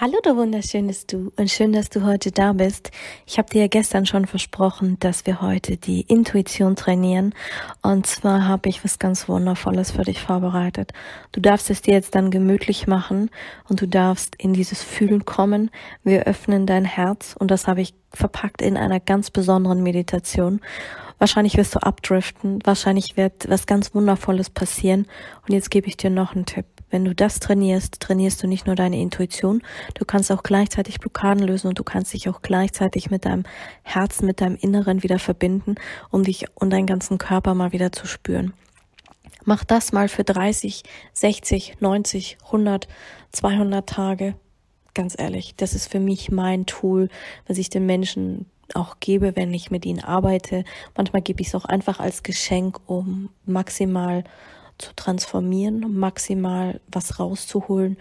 Hallo du wunderschönes Du und schön, dass du heute da bist. Ich habe dir ja gestern schon versprochen, dass wir heute die Intuition trainieren und zwar habe ich was ganz wundervolles für dich vorbereitet. Du darfst es dir jetzt dann gemütlich machen und du darfst in dieses Fühlen kommen. Wir öffnen dein Herz und das habe ich verpackt in einer ganz besonderen Meditation. Wahrscheinlich wirst du abdriften, wahrscheinlich wird was ganz Wundervolles passieren und jetzt gebe ich dir noch einen Tipp. Wenn du das trainierst, trainierst du nicht nur deine Intuition, du kannst auch gleichzeitig Blockaden lösen und du kannst dich auch gleichzeitig mit deinem Herzen, mit deinem Inneren wieder verbinden, um dich und deinen ganzen Körper mal wieder zu spüren. Mach das mal für 30, 60, 90, 100, 200 Tage. Ganz ehrlich, das ist für mich mein Tool, was ich den Menschen auch gebe, wenn ich mit ihnen arbeite. Manchmal gebe ich es auch einfach als Geschenk, um maximal zu transformieren, maximal was rauszuholen,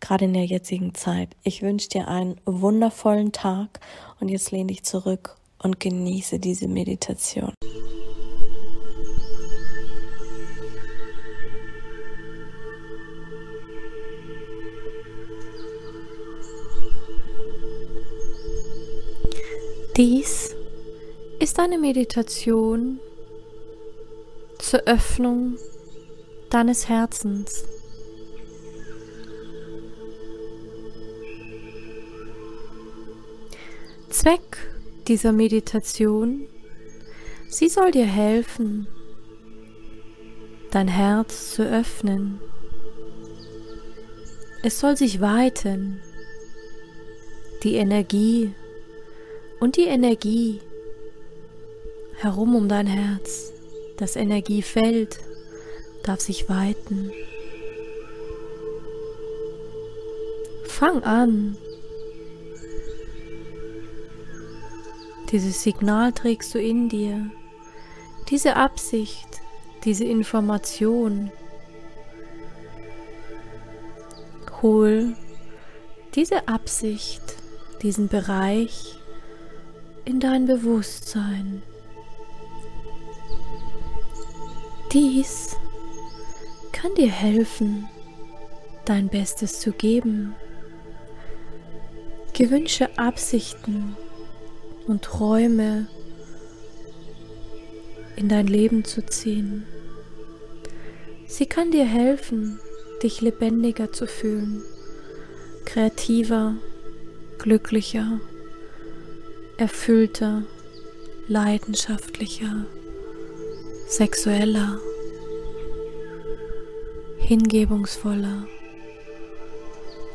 gerade in der jetzigen Zeit. Ich wünsche dir einen wundervollen Tag und jetzt lehne dich zurück und genieße diese Meditation. Dies ist eine Meditation zur Öffnung deines Herzens. Zweck dieser Meditation, sie soll dir helfen, dein Herz zu öffnen. Es soll sich weiten, die Energie und die Energie herum um dein Herz, das Energiefeld darf sich weiten. Fang an. Dieses Signal trägst du in dir. Diese Absicht, diese Information. Hol diese Absicht, diesen Bereich in dein Bewusstsein. Dies kann dir helfen, dein Bestes zu geben. Gewünsche Absichten und Träume in dein Leben zu ziehen. Sie kann dir helfen, dich lebendiger zu fühlen, kreativer, glücklicher, erfüllter, leidenschaftlicher, sexueller hingebungsvoller,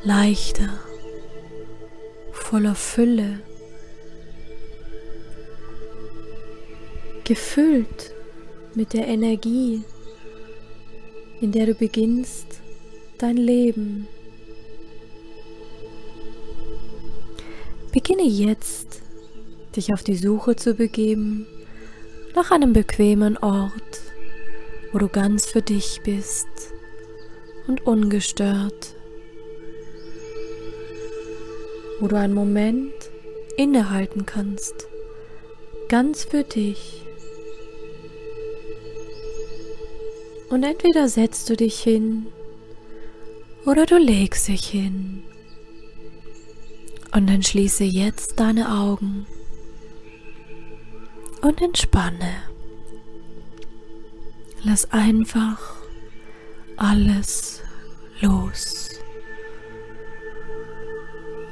leichter, voller Fülle, gefüllt mit der Energie, in der du beginnst dein Leben. Beginne jetzt, dich auf die Suche zu begeben nach einem bequemen Ort, wo du ganz für dich bist und ungestört, wo du einen Moment innehalten kannst, ganz für dich. Und entweder setzt du dich hin oder du legst dich hin. Und dann schließe jetzt deine Augen und entspanne. Lass einfach alles los.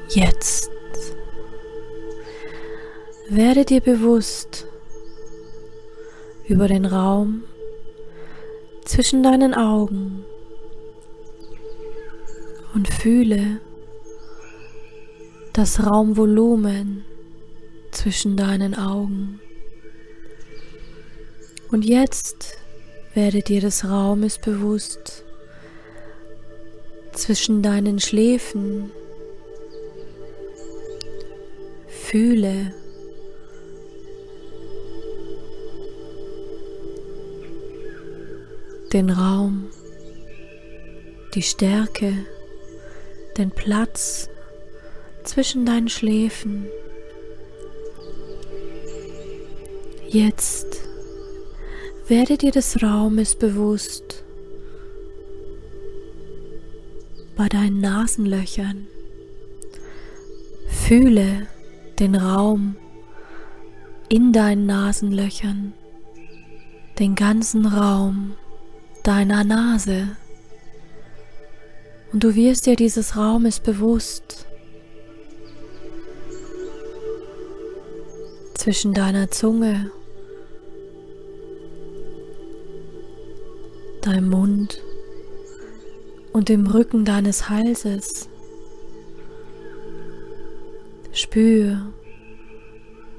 Jetzt werde dir bewusst über den Raum zwischen deinen Augen und fühle das Raumvolumen zwischen deinen Augen. Und jetzt werde dir des Raumes bewusst. Zwischen deinen Schläfen. Fühle. Den Raum, die Stärke, den Platz. Zwischen deinen Schläfen. Jetzt werde dir des Raumes bewusst bei deinen Nasenlöchern. Fühle den Raum in deinen Nasenlöchern, den ganzen Raum deiner Nase. Und du wirst dir dieses Raumes bewusst. Zwischen deiner Zunge, deinem Mund und dem Rücken deines Halses. Spür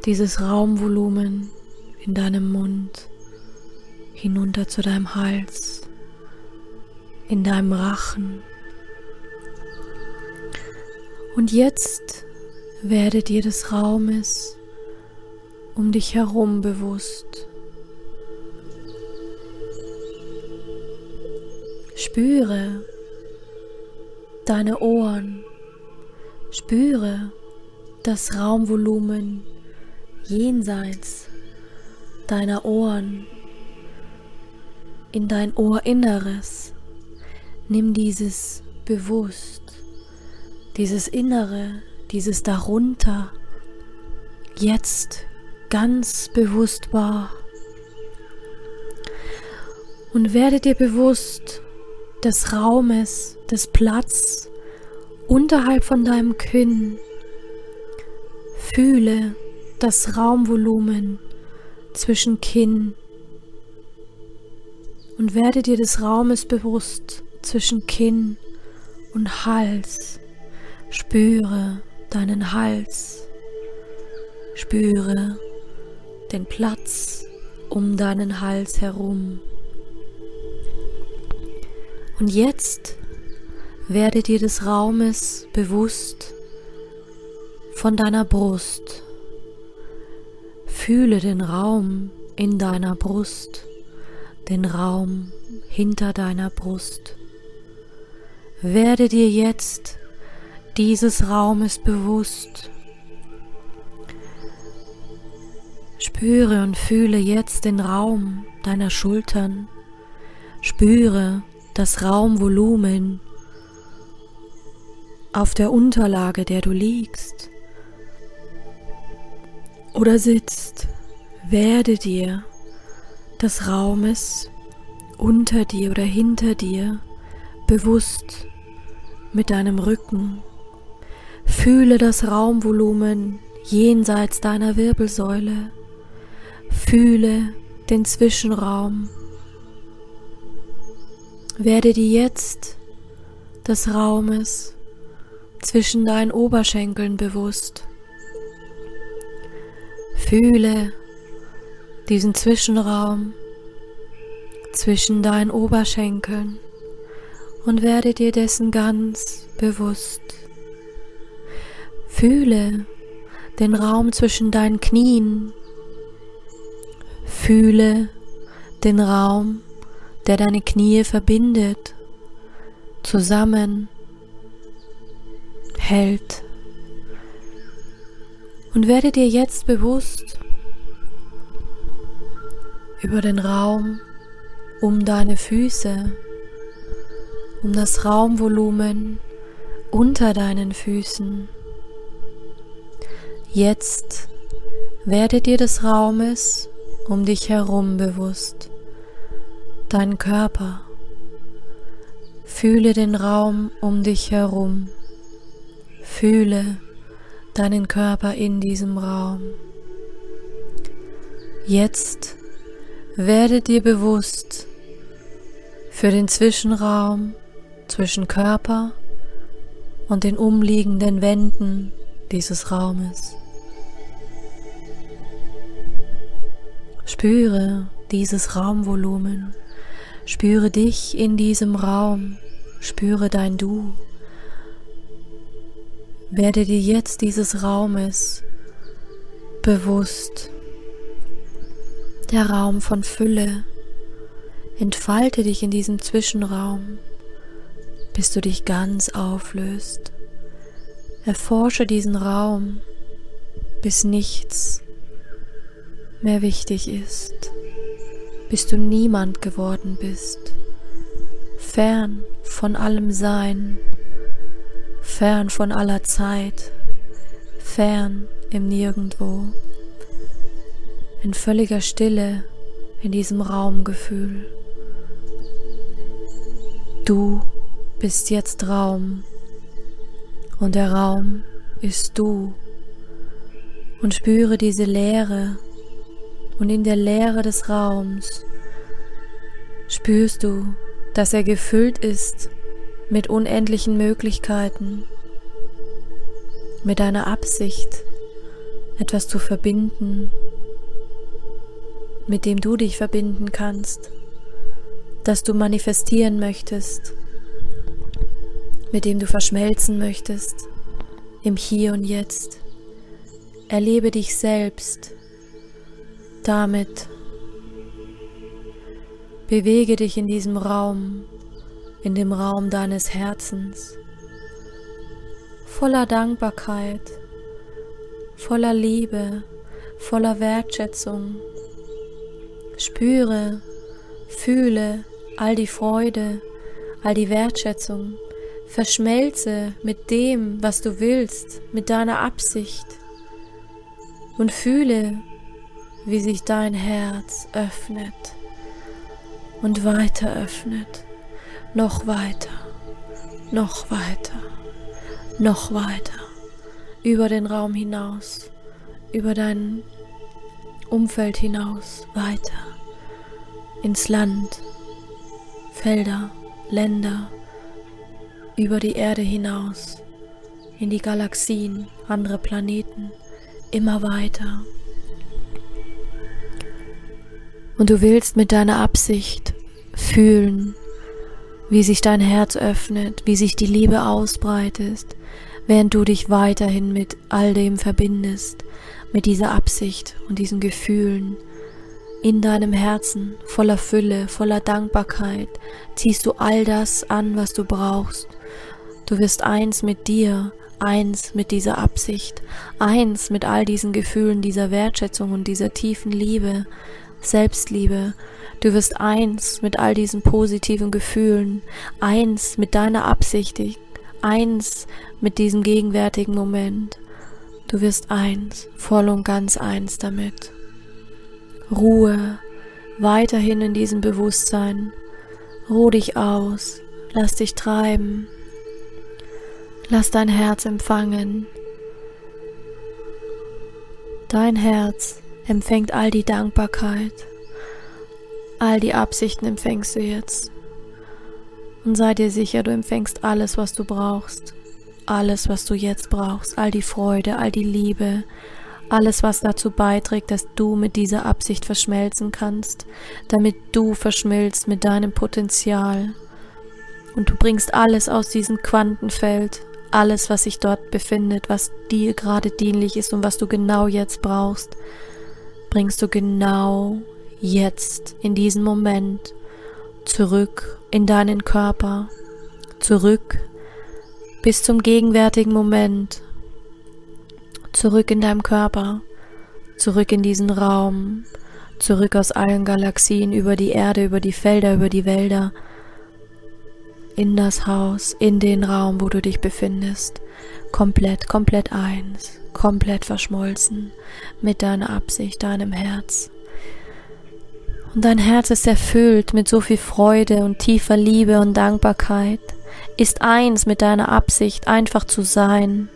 dieses Raumvolumen in deinem Mund hinunter zu deinem Hals, in deinem Rachen. Und jetzt werde dir des Raumes um dich herum bewusst. Spüre deine Ohren, spüre das Raumvolumen jenseits deiner Ohren in dein Ohrinneres. Nimm dieses bewusst, dieses Innere, dieses darunter, jetzt ganz bewusst wahr. Und werde dir bewusst des Raumes, des Platz unterhalb von deinem Kinn. Fühle das Raumvolumen zwischen Kinn und werde dir des Raumes bewusst zwischen Kinn und Hals. Spüre deinen Hals. Spüre den Platz um deinen Hals herum. Und jetzt werde dir des Raumes bewusst von deiner Brust. Fühle den Raum in deiner Brust den Raum hinter deiner Brust. Werde dir jetzt dieses Raumes bewusst. Spüre und fühle jetzt den Raum deiner Schultern. Spüre das Raumvolumen auf der Unterlage, der du liegst oder sitzt. Werde dir des Raumes unter dir oder hinter dir bewusst mit deinem Rücken. Fühle das Raumvolumen jenseits deiner Wirbelsäule. Fühle den Zwischenraum. Werde dir jetzt des Raumes zwischen deinen Oberschenkeln bewusst. Fühle diesen Zwischenraum zwischen deinen Oberschenkeln und werde dir dessen ganz bewusst. Fühle den Raum zwischen deinen Knien. Fühle den Raum, der deine Knie verbindet, zusammen hält. Und werde dir jetzt bewusst, über den Raum um deine Füße, um das Raumvolumen unter deinen Füßen. Jetzt werde dir des Raumes um dich herum bewusst, dein Körper. Fühle den Raum um dich herum. Fühle deinen Körper in diesem Raum. Jetzt werde dir bewusst für den Zwischenraum zwischen Körper und den umliegenden Wänden dieses Raumes. Spüre dieses Raumvolumen, spüre dich in diesem Raum, spüre dein Du. Werde dir jetzt dieses Raumes bewusst. Der Raum von Fülle. Entfalte dich in diesem Zwischenraum, bis du dich ganz auflöst. Erforsche diesen Raum, bis nichts mehr wichtig ist, bis du niemand geworden bist, fern von allem Sein, fern von aller Zeit, fern im Nirgendwo, in völliger Stille in diesem Raumgefühl. Du bist jetzt Raum. Und der Raum ist du. Und spüre diese Leere und in der Leere des Raums spürst du, dass er gefüllt ist mit unendlichen Möglichkeiten, mit deiner Absicht, etwas zu verbinden, mit dem du dich verbinden kannst, das du manifestieren möchtest, mit dem du verschmelzen möchtest, im Hier und Jetzt. Erlebe dich selbst damit. Bewege dich in diesem Raum, in dem Raum deines Herzens, voller Dankbarkeit, voller Liebe, voller Wertschätzung. Spüre, fühle all die Freude, all die Wertschätzung, Verschmelze mit dem, was du willst, mit deiner Absicht und fühle, wie sich dein Herz öffnet und weiter öffnet, noch weiter, noch weiter, noch weiter, über den Raum hinaus, über dein Umfeld hinaus, weiter, ins Land, Felder, Länder, über die Erde hinaus, in die Galaxien, andere Planeten, immer weiter. Und du willst mit deiner Absicht fühlen, wie sich dein Herz öffnet, wie sich die Liebe ausbreitet, während du dich weiterhin mit all dem verbindest, mit dieser Absicht und diesen Gefühlen, in deinem Herzen, voller Fülle, voller Dankbarkeit, ziehst du all das an, was du brauchst. Du wirst eins mit dir, eins mit dieser Absicht, eins mit all diesen Gefühlen, dieser Wertschätzung und dieser tiefen Liebe, Selbstliebe. Du wirst eins mit all diesen positiven Gefühlen, eins mit deiner Absicht, eins mit diesem gegenwärtigen Moment. Du wirst eins, voll und ganz eins damit. Ruhe, weiterhin in diesem Bewusstsein. Ruh dich aus, lass dich treiben, lass dein Herz empfangen. Dein Herz empfängt all die Dankbarkeit, all die Absichten empfängst du jetzt. Und sei dir sicher, du empfängst alles, was du brauchst, alles, was du jetzt brauchst, all die Freude, all die Liebe, alles, was dazu beiträgt, dass du mit dieser Absicht verschmelzen kannst, damit du verschmilzt mit deinem Potenzial. Und du bringst alles aus diesem Quantenfeld, alles, was sich dort befindet, was dir gerade dienlich ist und was du genau jetzt brauchst, bringst du genau jetzt, in diesem Moment, zurück in deinen Körper, zurück bis zum gegenwärtigen Moment, zurück in deinem Körper, zurück in diesen Raum, zurück aus allen Galaxien, über die Erde, über die Felder, über die Wälder, in das Haus, in den Raum, wo du dich befindest, komplett, komplett eins, komplett verschmolzen mit deiner Absicht, deinem Herz. Und dein Herz ist erfüllt mit so viel Freude und tiefer Liebe und Dankbarkeit, ist eins mit deiner Absicht, einfach zu sein,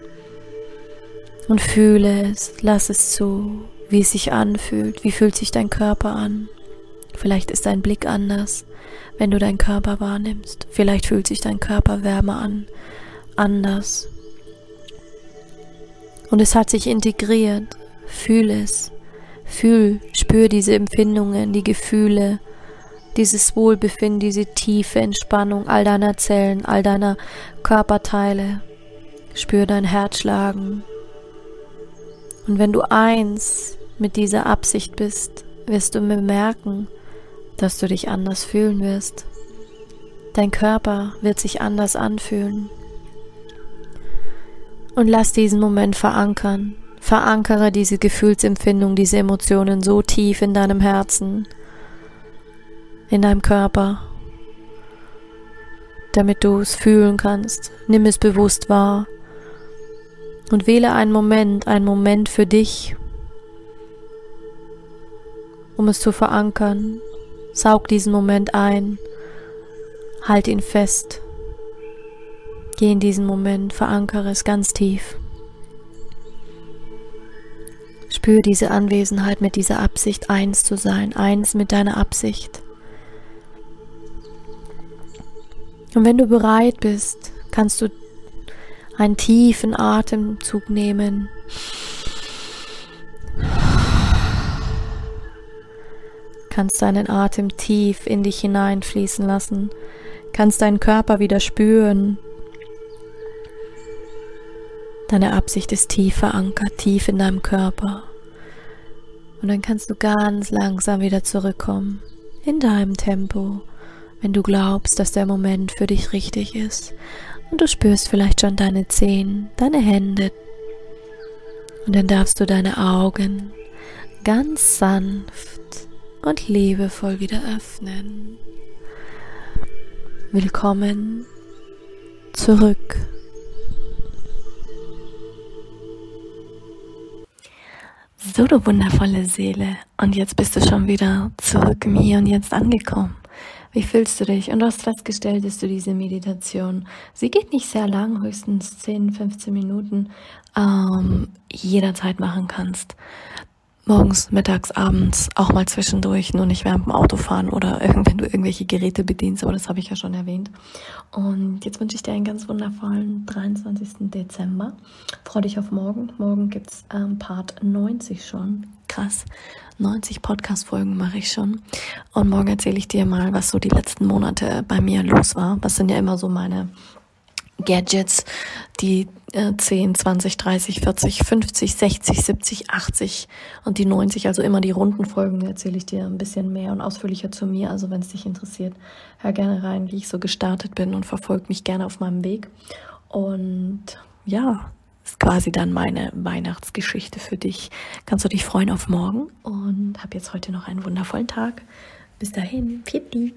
und fühle es, lass es zu, wie es sich anfühlt, wie fühlt sich dein Körper an. Vielleicht ist dein Blick anders, wenn du deinen Körper wahrnimmst. Vielleicht fühlt sich dein Körper wärmer an, anders. Und es hat sich integriert. Fühl es. Fühl, spür diese Empfindungen, die Gefühle, dieses Wohlbefinden, diese tiefe Entspannung all deiner Zellen, all deiner Körperteile. Spür dein Herz schlagen, Und wenn du eins mit dieser Absicht bist, wirst du bemerken, dass du dich anders fühlen wirst. Dein Körper wird sich anders anfühlen. Und lass diesen Moment verankern. Verankere diese Gefühlsempfindung, diese Emotionen so tief in deinem Herzen, in deinem Körper, damit du es fühlen kannst. Nimm es bewusst wahr und wähle einen Moment, einen Moment für dich, um es zu verankern. Saug diesen Moment ein, halt ihn fest. Geh in diesen Moment, verankere es ganz tief. Spür diese Anwesenheit mit dieser Absicht, eins zu sein, eins mit deiner Absicht. Und wenn du bereit bist, kannst du einen tiefen Atemzug nehmen. Kannst deinen Atem tief in dich hineinfließen lassen. Kannst deinen Körper wieder spüren. Deine Absicht ist tief verankert, tief in deinem Körper. Und dann kannst du ganz langsam wieder zurückkommen. In deinem Tempo wenn du glaubst, dass der Moment für dich richtig ist und du spürst vielleicht schon deine Zehen, deine Hände. Und dann darfst du deine Augen ganz sanft und liebevoll wieder öffnen. Willkommen zurück. So, du wundervolle Seele. Und jetzt bist du schon wieder zurück im Hier und Jetzt angekommen. Wie fühlst du dich? Und du hast festgestellt, dass du diese Meditation, sie geht nicht sehr lang, höchstens 10, 15 Minuten, ähm, jederzeit machen kannst morgens, mittags, abends, auch mal zwischendurch, nur nicht während dem Autofahren oder wenn du irgendwelche Geräte bedienst, aber das habe ich ja schon erwähnt. Und jetzt wünsche ich dir einen ganz wundervollen 23. Dezember. Freue dich auf morgen. Morgen gibt's ähm, Part 90 schon. Krass. 90 Podcast-Folgen mache ich schon. Und morgen erzähle ich dir mal, was so die letzten Monate bei mir los war. Was sind ja immer so meine Gadgets, die äh, 10, 20, 30, 40, 50, 60, 70, 80 und die 90, also immer die runden Folgen, erzähle ich dir ein bisschen mehr und ausführlicher zu mir. Also wenn es dich interessiert, hör gerne rein, wie ich so gestartet bin und verfolg mich gerne auf meinem Weg. Und ja, ist quasi dann meine Weihnachtsgeschichte für dich. Kannst du dich freuen auf morgen und hab jetzt heute noch einen wundervollen Tag. Bis dahin, Pitti.